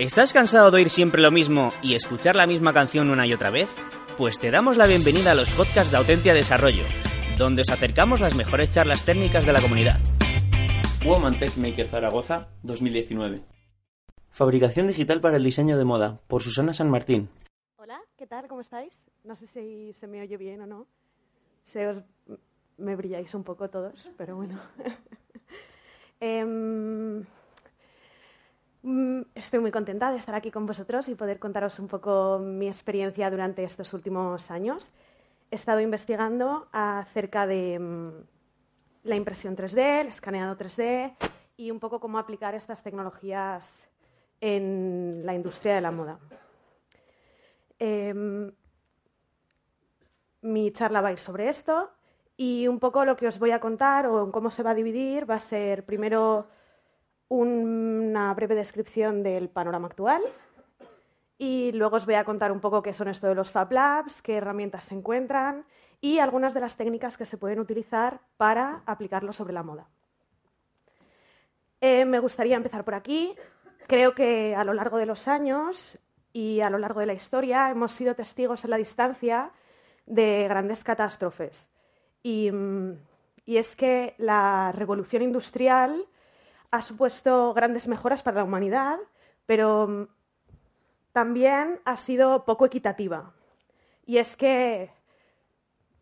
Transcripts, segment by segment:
¿Estás cansado de oír siempre lo mismo y escuchar la misma canción una y otra vez? Pues te damos la bienvenida a los podcasts de Autentia Desarrollo, donde os acercamos las mejores charlas técnicas de la comunidad. Woman Tech Maker Zaragoza 2019. Fabricación digital para el diseño de moda, por Susana San Martín. Hola, ¿qué tal? ¿Cómo estáis? No sé si se me oye bien o no. Se os... me brilláis un poco todos, pero bueno. Mm, estoy muy contenta de estar aquí con vosotros y poder contaros un poco mi experiencia durante estos últimos años. He estado investigando acerca de mm, la impresión 3D, el escaneado 3D y un poco cómo aplicar estas tecnologías en la industria de la moda. Em, mi charla va a ir sobre esto y un poco lo que os voy a contar o cómo se va a dividir va a ser primero una breve descripción del panorama actual y luego os voy a contar un poco qué son esto de los Fab Labs, qué herramientas se encuentran y algunas de las técnicas que se pueden utilizar para aplicarlo sobre la moda. Eh, me gustaría empezar por aquí. Creo que a lo largo de los años y a lo largo de la historia hemos sido testigos en la distancia de grandes catástrofes. y mm, es que la revolución industrial ha supuesto grandes mejoras para la humanidad, pero mm, también ha sido poco equitativa. Y es que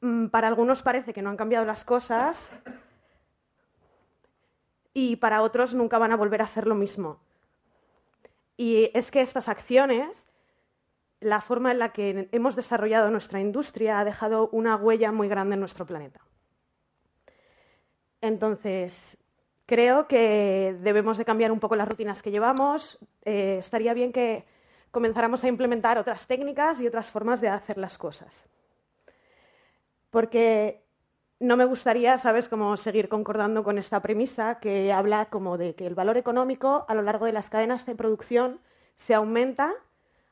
mm, para algunos parece que no han cambiado las cosas y para otros nunca van a volver a ser lo mismo. Y es que estas acciones, la forma en la que hemos desarrollado nuestra industria, ha dejado una huella muy grande en nuestro planeta. Entonces, creo que debemos de cambiar un poco las rutinas que llevamos. Eh, estaría bien que comenzáramos a implementar otras técnicas y otras formas de hacer las cosas. Porque no me gustaría, ¿sabes?, como seguir concordando con esta premisa que habla como de que el valor económico a lo largo de las cadenas de producción se aumenta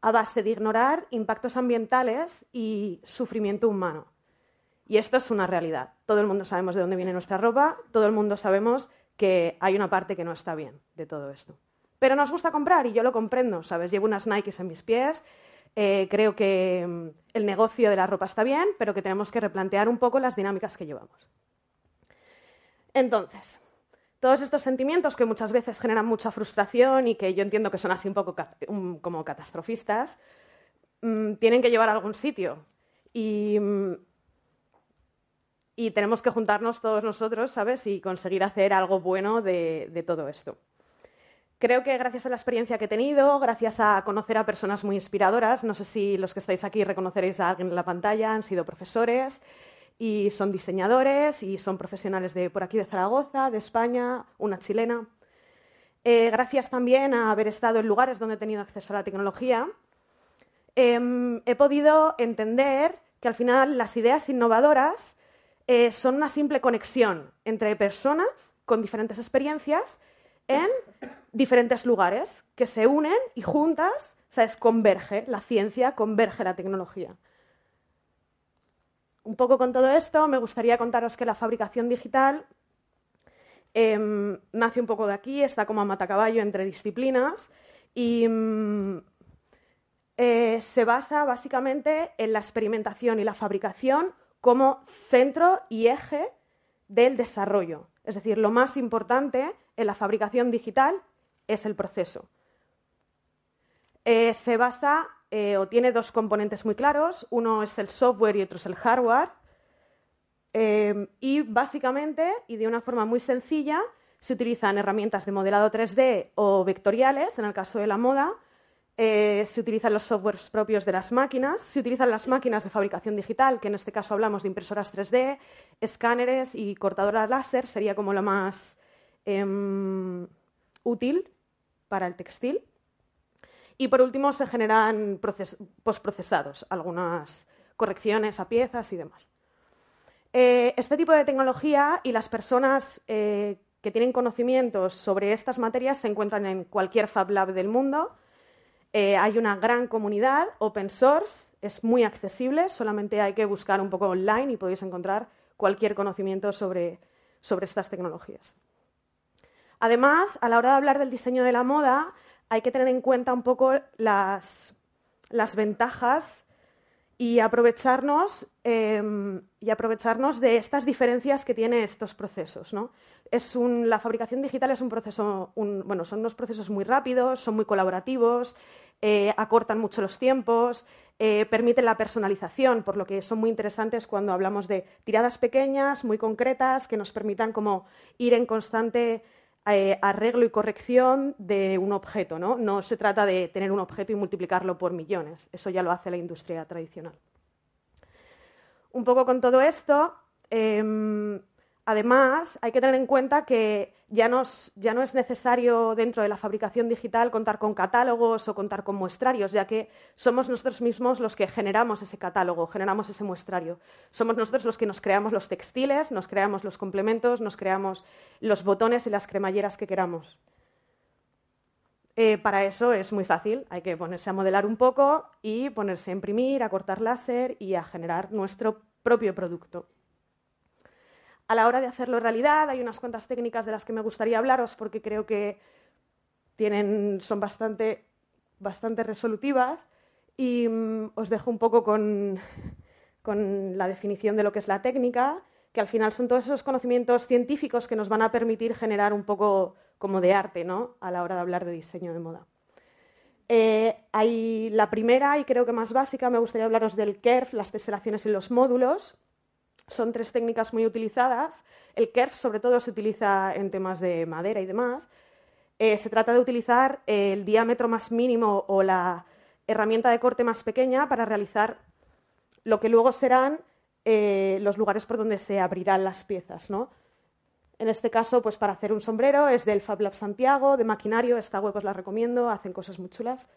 a base de ignorar impactos ambientales y sufrimiento humano. Y esto es una realidad. Todo el mundo sabemos de dónde viene nuestra ropa, todo el mundo sabemos que hay una parte que no está bien de todo esto. Pero nos gusta comprar y yo lo comprendo, ¿sabes? Llevo unas Nikes en mis pies, eh, creo que mm, el negocio de la ropa está bien, pero que tenemos que replantear un poco las dinámicas que llevamos. Entonces, todos estos sentimientos que muchas veces generan mucha frustración y que yo entiendo que son así un poco como catastrofistas, mm, tienen que llevar a algún sitio. Y mm, y tenemos que juntarnos todos nosotros, ¿sabes? Y conseguir hacer algo bueno de, todo esto. Creo que gracias a la experiencia que he tenido, gracias a conocer a personas muy inspiradoras, no sé si los que estáis aquí reconoceréis a alguien en la pantalla, han sido profesores y son diseñadores y son profesionales de por aquí de Zaragoza, de España, una chilena. Eh, gracias también a haber estado en lugares donde he tenido acceso a la tecnología, em, he podido entender que al final las ideas innovadoras eh, son una simple conexión entre personas con diferentes experiencias en diferentes lugares que se unen y juntas, ¿sabes? Converge la ciencia, converge la tecnología. Un poco con todo esto, me gustaría contaros que la fabricación digital em, nace un poco de aquí, está como a matacaballo entre disciplinas y mm, eh, se basa básicamente en la experimentación y la fabricación como centro y eje del desarrollo. Es decir, lo más importante en la fabricación digital es el proceso. Eh, se basa eh, o tiene dos componentes muy claros. Uno es el software y otro es el hardware. Eh, y básicamente, y de una forma muy sencilla, se utilizan herramientas de modelado 3D o vectoriales, en el caso de la moda, eh, se utilizan los softwares propios de las máquinas, se utilizan las máquinas de fabricación digital, que en este caso hablamos de impresoras 3D, escáneres y cortadoras láser, sería como lo más em, útil para el textil. Y por último se generan postprocesados, algunas correcciones a piezas y demás. Eh, este tipo de tecnología y las personas eh, que tienen conocimientos sobre estas materias se encuentran en cualquier Fab Lab del mundo. Eh, hay una gran comunidad, open source, es muy accesible, solamente hay que buscar un poco online y podéis encontrar cualquier conocimiento sobre, sobre estas tecnologías. Además, a la hora de hablar del diseño de la moda, hay que tener en cuenta un poco las, las ventajas y aprovecharnos, em, y aprovecharnos de estas diferencias que tienen estos procesos. ¿no? Es la fabricación digital es un proceso, bueno, son unos procesos muy rápidos, son muy colaborativos, eh, acortan mucho los tiempos, eh, permiten la personalización, por lo que son muy interesantes cuando hablamos de tiradas pequeñas, muy concretas, que nos permitan como ir en constante eh, arreglo y corrección de un objeto. ¿no? se trata de tener un objeto y multiplicarlo por millones. Eso ya lo hace la industria tradicional. Un poco con todo esto, em, Además, hay que tener en cuenta que ya, no es necesario dentro de la fabricación digital contar con catálogos o contar con muestrarios, ya que somos nosotros mismos los que generamos ese catálogo, generamos ese muestrario. Somos nosotros los que nos creamos los textiles, nos creamos los complementos, nos creamos los botones y las cremalleras que queramos. Eh, para eso es muy fácil, hay que ponerse a modelar un poco y ponerse a imprimir, a cortar láser y a generar nuestro propio producto. A la hora de hacerlo realidad hay unas cuantas técnicas de las que me gustaría hablaros porque creo que son bastante, resolutivas y mm, os dejo un poco con, la definición de lo que es la técnica, que al final son todos esos conocimientos científicos que nos van a permitir generar un poco como de arte ¿no? a la hora de hablar de diseño de moda. Eh, hay la primera y creo que más básica, me gustaría hablaros del KERF, las teselaciones y los módulos. Son tres técnicas muy utilizadas. El kerf, sobre todo, se utiliza en temas de madera y demás. Eh, se trata de utilizar el diámetro más mínimo o la herramienta de corte más pequeña para realizar lo que luego serán eh, los lugares por donde se abrirán las piezas. En este caso, pues para hacer un sombrero es del Fab Lab Santiago, de maquinario, esta web os la recomiendo, hacen cosas muy chulas.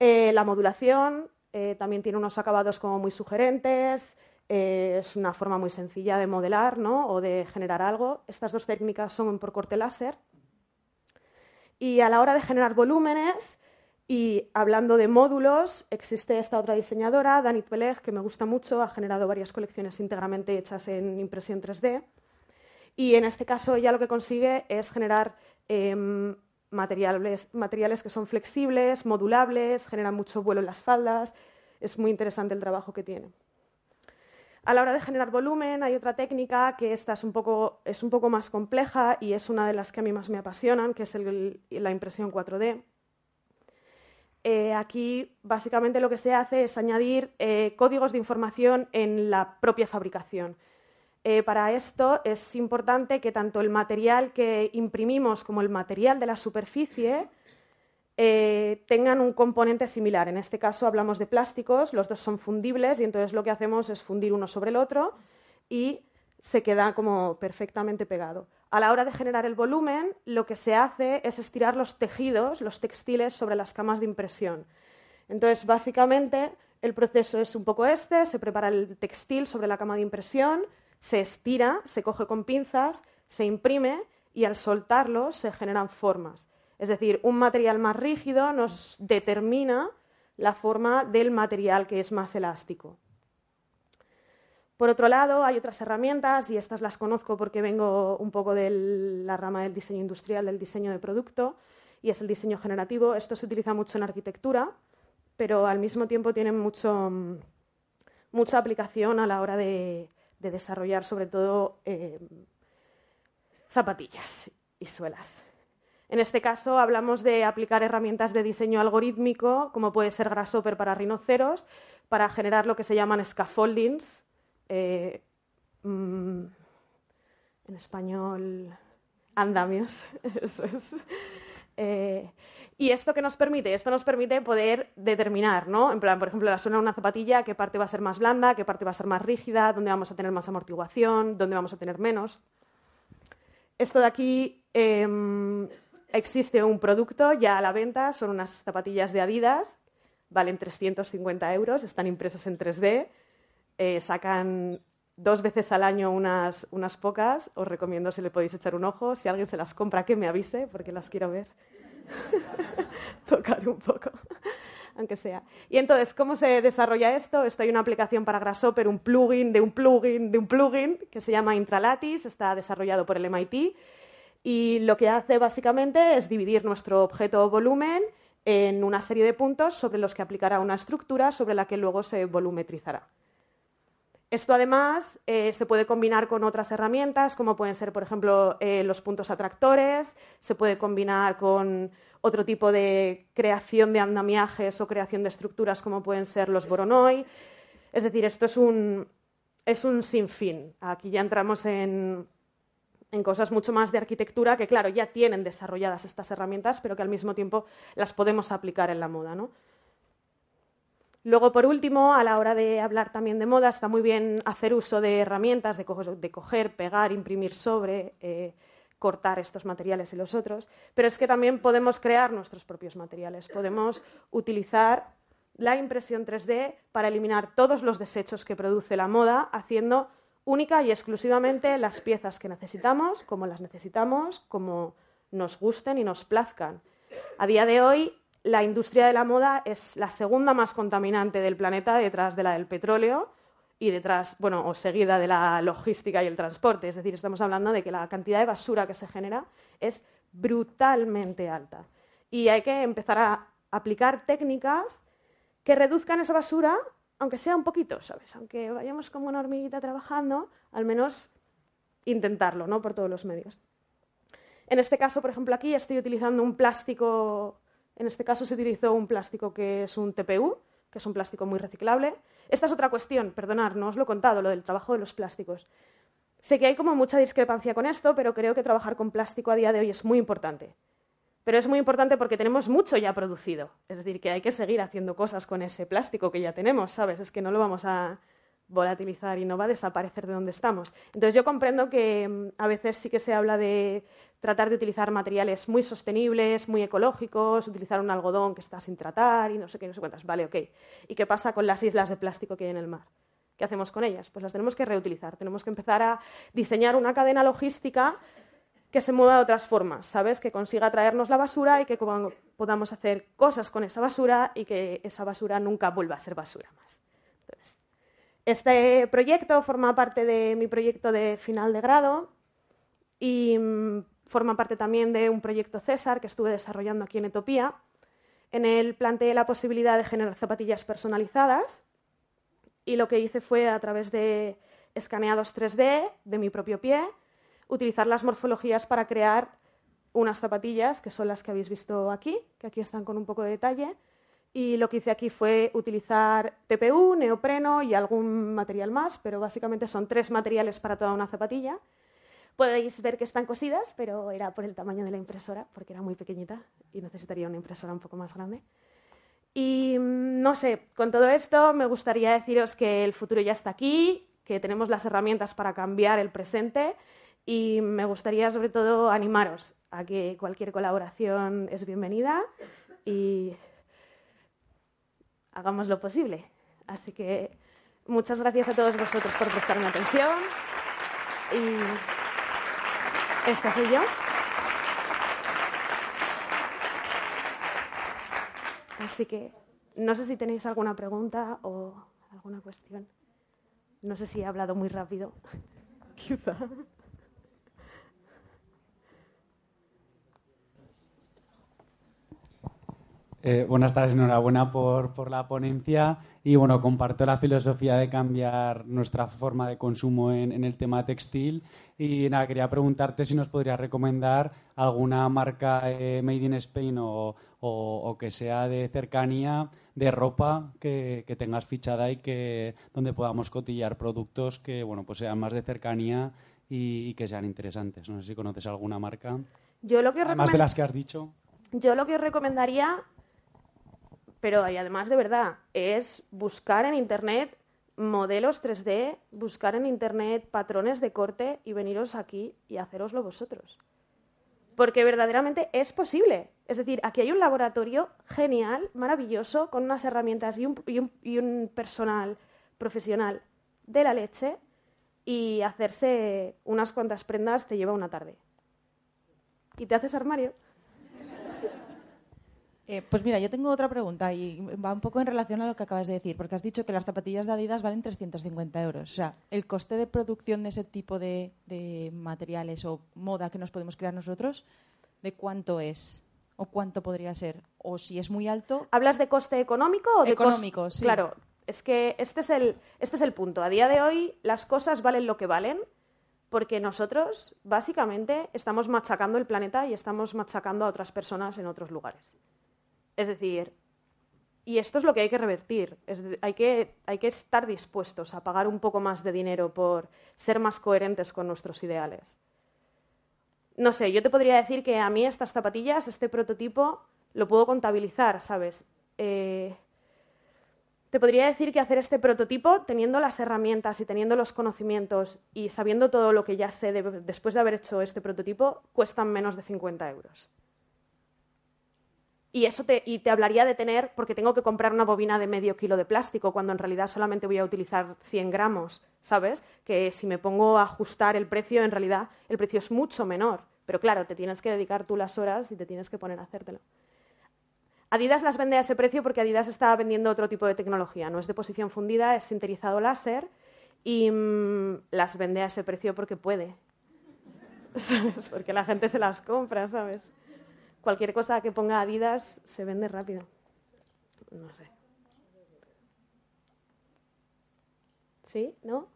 Eh, la modulación también tiene unos acabados como muy sugerentes, eh, es una forma muy sencilla de modelar ¿no? o de generar algo. Estas dos técnicas son por corte láser. Y a la hora de generar volúmenes, y hablando de módulos, existe esta otra diseñadora, Danit Peleg, que me gusta mucho, ha generado varias colecciones íntegramente hechas en impresión 3D. Y en este caso ella lo que consigue es generar em, materiales, materiales que son flexibles, modulables, generan mucho vuelo en las faldas. Es muy interesante el trabajo que tiene. A la hora de generar volumen hay otra técnica que esta es un poco, es un poco más compleja y es una de las que a mí más me apasionan, que es la impresión 4D. Eh, aquí básicamente lo que se hace es añadir eh, códigos de información en la propia fabricación. Eh, para esto es importante que tanto el material que imprimimos como el material de la superficie eh, tengan un componente similar. En este caso hablamos de plásticos, los dos son fundibles y entonces lo que hacemos es fundir uno sobre el otro y se queda como perfectamente pegado. A la hora de generar el volumen, lo que se hace es estirar los tejidos, los textiles, sobre las camas de impresión. Entonces, básicamente, el proceso es un poco este, se prepara el textil sobre la cama de impresión, se estira, se coge con pinzas, se imprime y al soltarlo se generan formas. Es decir, un material más rígido nos determina la forma del material que es más elástico. Por otro lado, hay otras herramientas, y estas las conozco porque vengo un poco de la rama del diseño industrial, del diseño de producto, y es el diseño generativo. Esto se utiliza mucho en arquitectura, pero al mismo tiempo tiene mucha aplicación a la hora de, desarrollar, sobre todo, eh, zapatillas y suelas. En este caso hablamos de aplicar herramientas de diseño algorítmico, como puede ser Grasshopper para rinoceros, para generar lo que se llaman scaffoldings. Eh, mm, en español, andamios. Eh, y esto que nos permite, esto nos permite poder determinar, ¿no? En plan, por ejemplo, la zona de una zapatilla, qué parte va a ser más blanda, qué parte va a ser más rígida, dónde vamos a tener más amortiguación, dónde vamos a tener menos. Esto de aquí em, existe un producto ya a la venta, son unas zapatillas de Adidas, valen 350 euros, están impresas en 3D, eh, sacan dos veces al año unas, unas pocas, os recomiendo si le podéis echar un ojo, si alguien se las compra que me avise porque las quiero ver. Tocar un poco aunque sea. Y entonces, ¿cómo se desarrolla esto? Esto hay una aplicación para Grasshopper, un plugin de un plugin de un plugin que se llama Intralatis, está desarrollado por el MIT y lo que hace básicamente es dividir nuestro objeto volumen en una serie de puntos sobre los que aplicará una estructura sobre la que luego se volumetrizará. Esto además eh, se puede combinar con otras herramientas, como pueden ser, por ejemplo, eh, los puntos atractores, se puede combinar con otro tipo de creación de andamiajes o creación de estructuras, como pueden ser los Voronoi. Es decir, esto es un, es un sinfín. Aquí ya entramos en, en cosas mucho más de arquitectura que, claro, ya tienen desarrolladas estas herramientas, pero que al mismo tiempo las podemos aplicar en la moda, ¿no? Luego, por último, a la hora de hablar también de moda, está muy bien hacer uso de herramientas, de, coger, pegar, imprimir sobre, eh, cortar estos materiales y los otros, pero es que también podemos crear nuestros propios materiales. Podemos utilizar la impresión 3D para eliminar todos los desechos que produce la moda, haciendo única y exclusivamente las piezas que necesitamos, como las necesitamos, como nos gusten y nos plazcan. A día de hoy, la industria de la moda es la segunda más contaminante del planeta detrás de la del petróleo y detrás, bueno, o seguida de la logística y el transporte. Es decir, estamos hablando de que la cantidad de basura que se genera es brutalmente alta. Y hay que empezar a aplicar técnicas que reduzcan esa basura, aunque sea un poquito, ¿sabes? Aunque vayamos como una hormiguita trabajando, al menos intentarlo, ¿no? Por todos los medios. En este caso, por ejemplo, aquí estoy utilizando un plástico en este caso se utilizó un plástico que es un TPU, que es un plástico muy reciclable. Esta es otra cuestión, perdonad, no os lo he contado, lo del trabajo de los plásticos. Sé que hay como mucha discrepancia con esto, pero creo que trabajar con plástico a día de hoy es muy importante. Pero es muy importante porque tenemos mucho ya producido. Es decir, que hay que seguir haciendo cosas con ese plástico que ya tenemos, ¿sabes? Es que no lo vamos a, volatilizar y no va a desaparecer de donde estamos. Entonces yo comprendo que mm, a veces sí que se habla de tratar de utilizar materiales muy sostenibles, muy ecológicos, utilizar un algodón que está sin tratar y no sé qué, no sé cuántas. Vale, ok. ¿Y qué pasa con las islas de plástico que hay en el mar? ¿Qué hacemos con ellas? Pues las tenemos que reutilizar. Tenemos que empezar a diseñar una cadena logística que se mueva de otras formas, ¿sabes? Que consiga traernos la basura y que podamos hacer cosas con esa basura y que esa basura nunca vuelva a ser basura más. Este proyecto forma parte de mi proyecto de final de grado y mm, forma parte también de un proyecto César que estuve desarrollando aquí en Etopía. En él planteé la posibilidad de generar zapatillas personalizadas y lo que hice fue a través de escaneados 3D de mi propio pie, utilizar las morfologías para crear unas zapatillas que son las que habéis visto aquí, que aquí están con un poco de detalle, y lo que hice aquí fue utilizar TPU, neopreno y algún material más, pero básicamente son tres materiales para toda una zapatilla. Podéis ver que están cosidas, pero era por el tamaño de la impresora, porque era muy pequeñita y necesitaría una impresora un poco más grande. Y mm, no sé, con todo esto me gustaría deciros que el futuro ya está aquí, que tenemos las herramientas para cambiar el presente y me gustaría sobre todo animaros a que cualquier colaboración es bienvenida y hagamos lo posible. Así que muchas gracias a todos vosotros por prestarme atención. Y esta soy yo. Así que no sé si tenéis alguna pregunta o alguna cuestión. No sé si he hablado muy rápido. Quizá. Eh, buenas tardes, enhorabuena por, por, la ponencia. Y bueno, comparto la filosofía de cambiar nuestra forma de consumo en, el tema textil. Y nada, quería preguntarte si nos podrías recomendar alguna marca eh, made in Spain o, o, que sea de cercanía de ropa que, que, tengas fichada y que donde podamos cotillar productos que bueno pues sean más de cercanía y, que sean interesantes. No sé si conoces alguna marca. Yo lo que Además de las que has dicho. Yo lo que os recomendaría pero además de verdad, es buscar en Internet modelos 3D, buscar en Internet patrones de corte y veniros aquí y haceroslo vosotros. porque verdaderamente es posible. Es decir, aquí hay un laboratorio genial, maravilloso, con unas herramientas y un, y un, y un personal profesional de la leche y hacerse unas cuantas prendas te lleva una tarde. ¿Y te haces armario? Eh, pues mira, yo tengo otra pregunta y va un poco en relación a lo que acabas de decir, porque has dicho que las zapatillas de Adidas valen 350 euros. O sea, el coste de producción de ese tipo de, de materiales o moda que nos podemos crear nosotros, ¿de cuánto es? ¿O cuánto podría ser? ¿O si es muy alto? ¿Hablas de coste económico o de Económico, coste? sí. Claro, es que este es, el, este es el punto. A día de hoy las cosas valen lo que valen porque nosotros básicamente estamos machacando el planeta y estamos machacando a otras personas en otros lugares. Es decir, y esto es lo que hay que revertir. Hay que estar dispuestos a pagar un poco más de dinero por ser más coherentes con nuestros ideales. No sé, yo te podría decir que a mí estas zapatillas, este prototipo, lo puedo contabilizar, ¿sabes? Eh, te podría decir que hacer este prototipo, teniendo las herramientas y teniendo los conocimientos y sabiendo todo lo que ya sé de- después de haber hecho este prototipo, cuestan menos de 50 euros. Y eso te, y te hablaría de tener, porque tengo que comprar una bobina de medio kilo de plástico, cuando en realidad solamente voy a utilizar 100 gramos, ¿sabes? Que si me pongo a ajustar el precio, en realidad el precio es mucho menor. Pero claro, te tienes que dedicar tú las horas y te tienes que poner a hacértelo. Adidas las vende a ese precio porque Adidas está vendiendo otro tipo de tecnología. No es de posición fundida, es sinterizado láser y mm, las vende a ese precio porque puede. ¿Sabes? Porque la gente se las compra, ¿sabes? Cualquier cosa que ponga Adidas se vende rápido. No sé. ¿Sí? ¿No?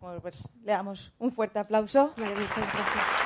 Bueno, pues le damos un fuerte aplauso. Vale, muchas gracias.